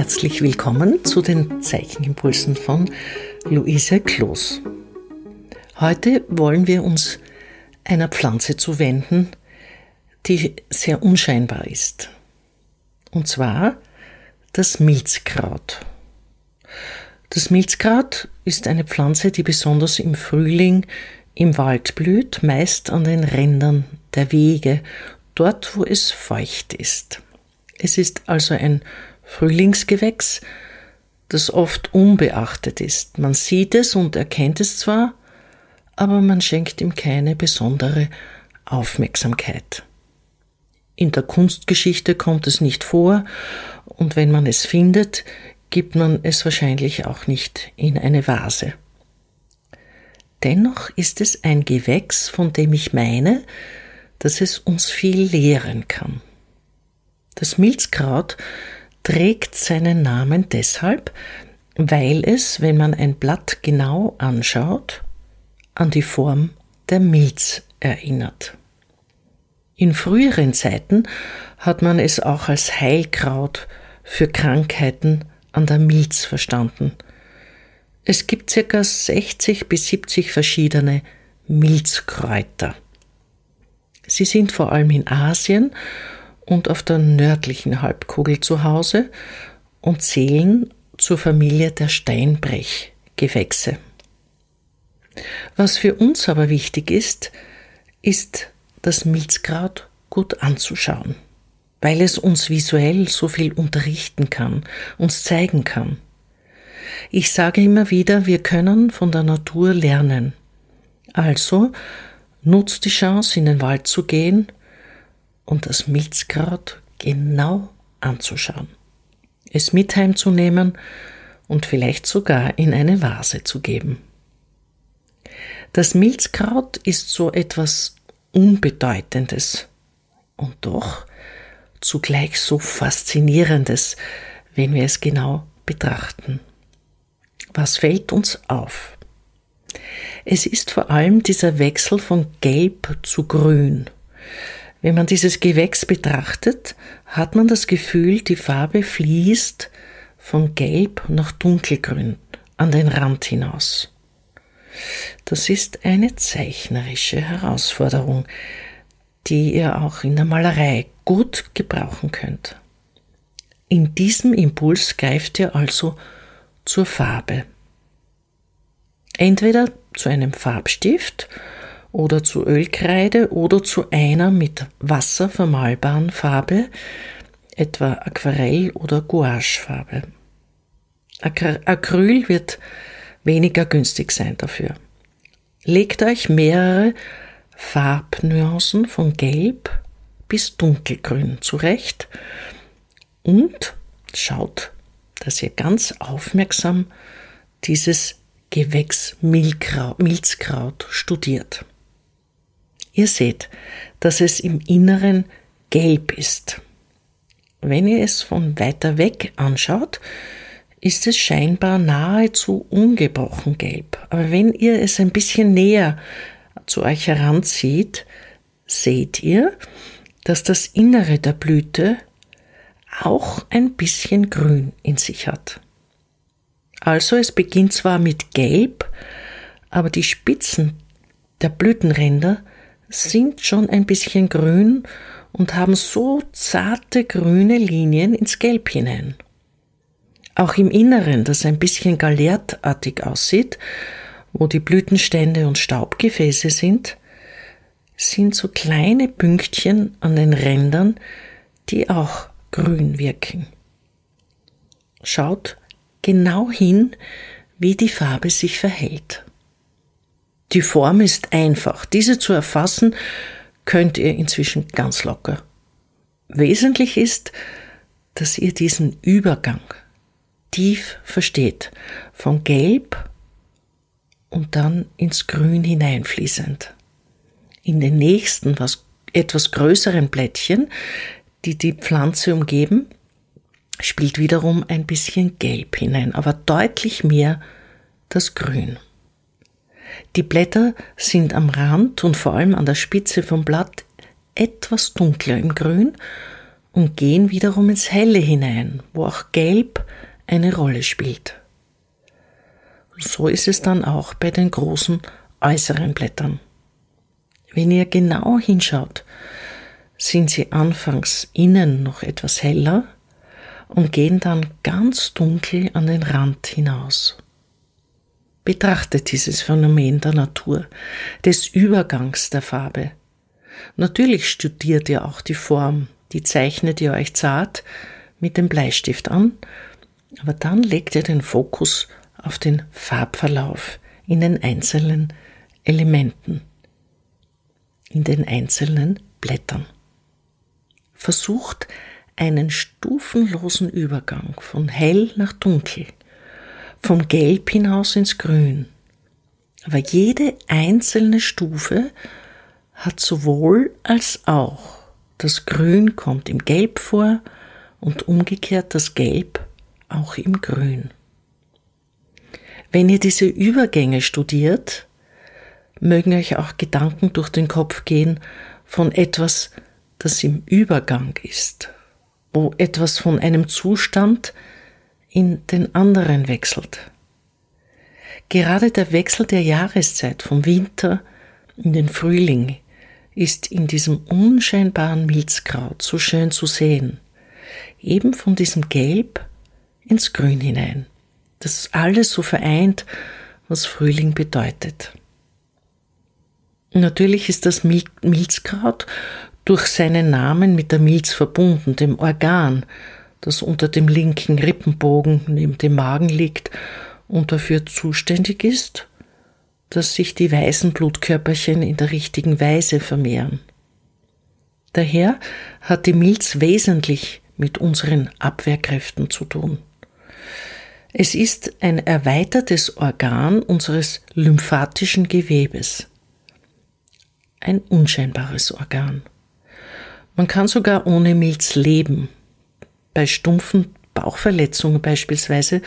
Herzlich willkommen zu den Zeichenimpulsen von Luise Kloß. Heute wollen wir uns einer Pflanze zuwenden, die sehr unscheinbar ist. Und zwar das Milzkraut. Das Milzkraut ist eine Pflanze, die besonders im Frühling im Wald blüht, meist an den Rändern der Wege, dort wo es feucht ist. Es ist also ein Frühlingsgewächs, das oft unbeachtet ist. Man sieht es und erkennt es zwar, aber man schenkt ihm keine besondere Aufmerksamkeit. In der Kunstgeschichte kommt es nicht vor, und wenn man es findet, gibt man es wahrscheinlich auch nicht in eine Vase. Dennoch ist es ein Gewächs, von dem ich meine, dass es uns viel lehren kann. Das Milzkraut trägt seinen Namen deshalb, weil es, wenn man ein Blatt genau anschaut, an die Form der Milz erinnert. In früheren Zeiten hat man es auch als Heilkraut für Krankheiten an der Milz verstanden. Es gibt ca. 60 bis 70 verschiedene Milzkräuter. Sie sind vor allem in Asien und auf der nördlichen Halbkugel zu Hause und zählen zur Familie der Steinbrechgewächse. Was für uns aber wichtig ist, ist das Milzkraut gut anzuschauen, weil es uns visuell so viel unterrichten kann, uns zeigen kann. Ich sage immer wieder, wir können von der Natur lernen. Also nutzt die Chance, in den Wald zu gehen und das Milzkraut genau anzuschauen, es mit heimzunehmen und vielleicht sogar in eine Vase zu geben. Das Milzkraut ist so etwas Unbedeutendes und doch zugleich so Faszinierendes, wenn wir es genau betrachten. Was fällt uns auf? Es ist vor allem dieser Wechsel von Gelb zu Grün. Wenn man dieses Gewächs betrachtet, hat man das Gefühl, die Farbe fließt von Gelb nach Dunkelgrün an den Rand hinaus. Das ist eine zeichnerische Herausforderung, die ihr auch in der Malerei gut gebrauchen könnt. In diesem Impuls greift ihr also zur Farbe. Entweder zu einem Farbstift oder zu Ölkreide oder zu einer mit Wasser vermalbaren Farbe, etwa Aquarell- oder Gouachefarbe. Acryl wird weniger günstig sein dafür. Legt euch mehrere Farbnuancen von Gelb bis Dunkelgrün zurecht und schaut, dass ihr ganz aufmerksam dieses Gewächs Milzkraut studiert. Ihr seht, dass es im Inneren gelb ist. Wenn ihr es von weiter weg anschaut, ist es scheinbar nahezu ungebrochen gelb. Aber wenn ihr es ein bisschen näher zu euch heranzieht, seht ihr, dass das Innere der Blüte auch ein bisschen Grün in sich hat. Also es beginnt zwar mit Gelb, aber die Spitzen der Blütenränder sind schon ein bisschen grün und haben so zarte grüne Linien ins Gelb hinein. Auch im Inneren, das ein bisschen galertartig aussieht, wo die Blütenstände und Staubgefäße sind, sind so kleine Pünktchen an den Rändern, die auch grün wirken. Schaut genau hin, wie die Farbe sich verhält. Die Form ist einfach. Diese zu erfassen könnt ihr inzwischen ganz locker. Wesentlich ist, dass ihr diesen Übergang tief versteht, von Gelb und dann ins Grün hineinfließend. In den nächsten, was etwas größeren Blättchen, die die Pflanze umgeben, spielt wiederum ein bisschen Gelb hinein, aber deutlich mehr das Grün. Die Blätter sind am Rand und vor allem an der Spitze vom Blatt etwas dunkler im Grün und gehen wiederum ins Helle hinein, wo auch Gelb eine Rolle spielt. So ist es dann auch bei den großen äußeren Blättern. Wenn ihr genau hinschaut, sind sie anfangs innen noch etwas heller und gehen dann ganz dunkel an den Rand hinaus. Betrachtet dieses Phänomen der Natur, des Übergangs der Farbe. Natürlich studiert ihr auch die Form, die zeichnet ihr euch zart mit dem Bleistift an, aber dann legt ihr den Fokus auf den Farbverlauf in den einzelnen Elementen, in den einzelnen Blättern. Versucht einen stufenlosen Übergang von hell nach dunkel, vom Gelb hinaus ins Grün. Aber jede einzelne Stufe hat sowohl als auch. Das Grün kommt im Gelb vor und umgekehrt das Gelb auch im Grün. Wenn ihr diese Übergänge studiert, mögen euch auch Gedanken durch den Kopf gehen von etwas, das im Übergang ist, wo etwas von einem Zustand in den anderen wechselt. Gerade der Wechsel der Jahreszeit vom Winter in den Frühling ist in diesem unscheinbaren Milzkraut so schön zu sehen, eben von diesem Gelb ins Grün hinein das alles so vereint, was Frühling bedeutet. Natürlich ist das Milzkraut durch seinen Namen mit der Milz verbunden, dem Organ, das unter dem linken Rippenbogen neben dem Magen liegt und dafür zuständig ist, dass sich die weißen Blutkörperchen in der richtigen Weise vermehren. Daher hat die Milz wesentlich mit unseren Abwehrkräften zu tun. Es ist ein erweitertes Organ unseres lymphatischen Gewebes. Ein unscheinbares Organ. Man kann sogar ohne Milz leben. Bei stumpfen Bauchverletzungen beispielsweise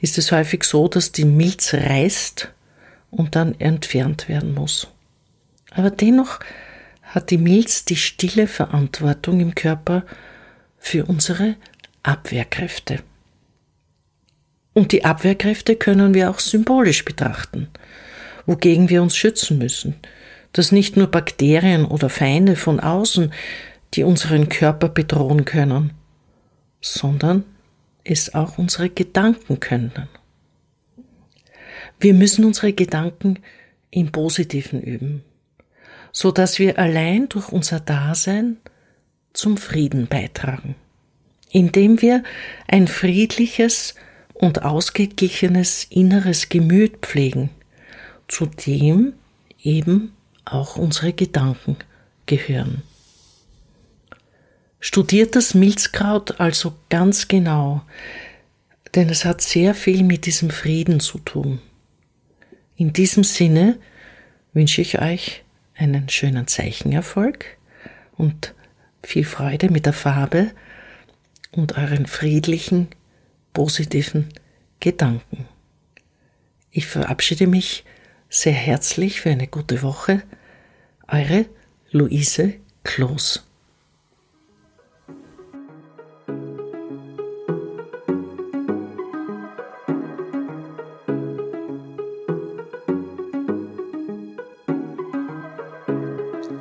ist es häufig so, dass die Milz reißt und dann entfernt werden muss. Aber dennoch hat die Milz die stille Verantwortung im Körper für unsere Abwehrkräfte. Und die Abwehrkräfte können wir auch symbolisch betrachten, wogegen wir uns schützen müssen, dass nicht nur Bakterien oder Feinde von außen, die unseren Körper bedrohen können, sondern es auch unsere Gedanken können. Wir müssen unsere Gedanken im Positiven üben, so dass wir allein durch unser Dasein zum Frieden beitragen, indem wir ein friedliches, und ausgeglichenes inneres Gemüt pflegen, zu dem eben auch unsere Gedanken gehören. Studiert das Milzkraut also ganz genau, denn es hat sehr viel mit diesem Frieden zu tun. In diesem Sinne wünsche ich euch einen schönen Zeichenerfolg und viel Freude mit der Farbe und euren friedlichen positiven Gedanken. Ich verabschiede mich sehr herzlich für eine gute Woche. Eure Luise Kloß.